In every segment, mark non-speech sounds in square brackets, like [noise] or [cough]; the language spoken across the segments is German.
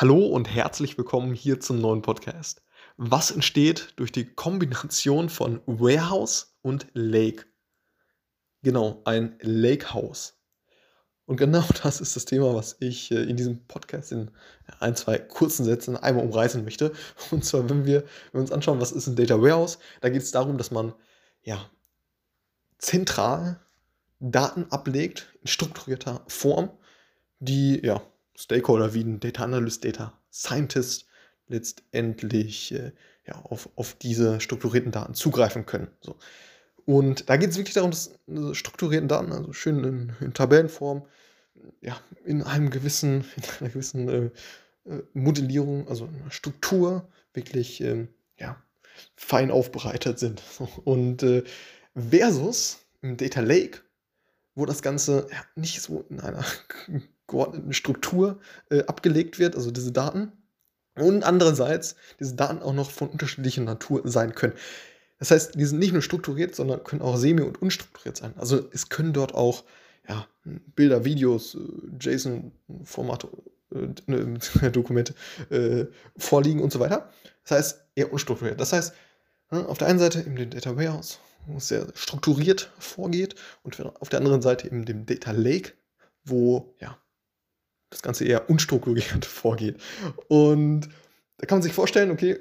Hallo und herzlich willkommen hier zum neuen Podcast. Was entsteht durch die Kombination von Warehouse und Lake? Genau, ein Lakehouse. Und genau [laughs] das ist das Thema, was ich äh, in diesem Podcast in ein, zwei kurzen Sätzen einmal umreißen möchte. Und zwar, wenn wir, wenn wir uns anschauen, was ist ein Data Warehouse, da geht es darum, dass man ja zentral Daten ablegt in strukturierter Form, die ja Stakeholder wie ein Data Analyst, Data Scientist letztendlich äh, ja, auf, auf diese strukturierten Daten zugreifen können. So. Und da geht es wirklich darum, dass strukturierten Daten, also schön in, in Tabellenform, ja, in einem gewissen, [laughs] in einer gewissen äh, äh, Modellierung, also einer Struktur, wirklich ähm, ja, fein aufbereitet sind. [laughs] Und äh, versus im Data Lake, wo das Ganze ja, nicht so in einer [laughs] geordneten Struktur äh, abgelegt wird, also diese Daten. Und andererseits diese Daten auch noch von unterschiedlicher Natur sein können. Das heißt, die sind nicht nur strukturiert, sondern können auch semi- und unstrukturiert sein. Also es können dort auch ja, Bilder, Videos, äh, JSON-Formate, äh, ne, [laughs] Dokumente äh, vorliegen und so weiter. Das heißt, eher unstrukturiert. Das heißt, ne, auf der einen Seite eben den Data Warehouse, sehr strukturiert vorgeht, und auf der anderen Seite eben dem Data Lake, wo ja das Ganze eher unstrukturiert [laughs] vorgeht. Und da kann man sich vorstellen, okay,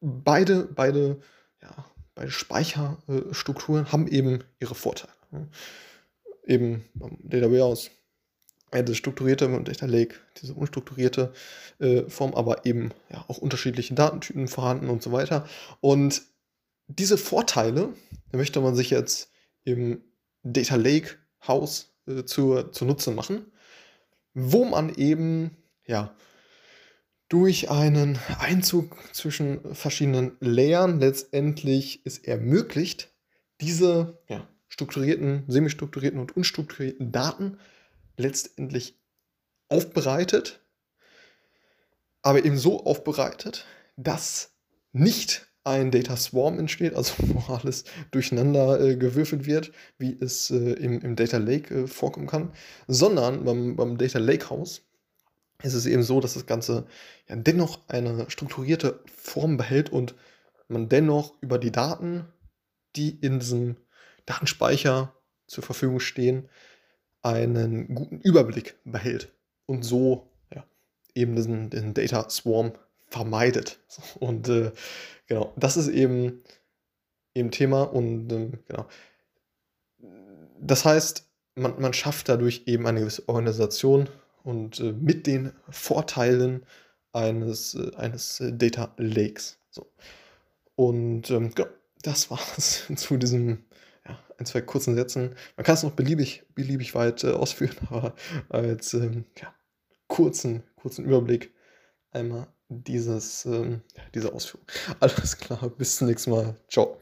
beide, beide, ja, beide Speicherstrukturen haben eben ihre Vorteile. Eben beim Data Warehouse das strukturierte und Data Lake, diese unstrukturierte äh, Form, aber eben ja, auch unterschiedliche Datentypen vorhanden und so weiter. Und diese Vorteile möchte man sich jetzt im Data Lake Haus äh, zur, zunutze machen wo man eben, ja, durch einen Einzug zwischen verschiedenen Layern letztendlich es ermöglicht, diese ja, strukturierten, semi-strukturierten und unstrukturierten Daten letztendlich aufbereitet, aber eben so aufbereitet, dass nicht ein Data Swarm entsteht, also [laughs] wo alles durcheinander äh, gewürfelt wird, wie es äh, im, im, Data Lake äh, vorkommen kann, sondern beim, beim Data Lake House ist es eben so, dass das Ganze ja dennoch eine strukturierte Form behält und man dennoch über die Daten, die in diesem Datenspeicher zur Verfügung stehen, einen guten Überblick behält und so ja, eben diesen, diesen Data Swarm vermeidet. Und äh, genau, das ist eben eben Thema und ähm, genau. Das heißt, man, man schafft dadurch eben eine gewisse Organisation und äh, mit den Vorteilen eines, äh, eines äh, Data Lakes. So. Und ähm, genau, das war es [laughs] zu diesem ja, ein, zwei kurzen Sätzen. Man kann es noch beliebig, beliebig weit äh, ausführen, [laughs] aber als ähm, ja, kurzen, kurzen Überblick einmal dieses, ähm, diese Ausführung. [laughs] Alles klar, bis zum nächsten Mal. Ciao.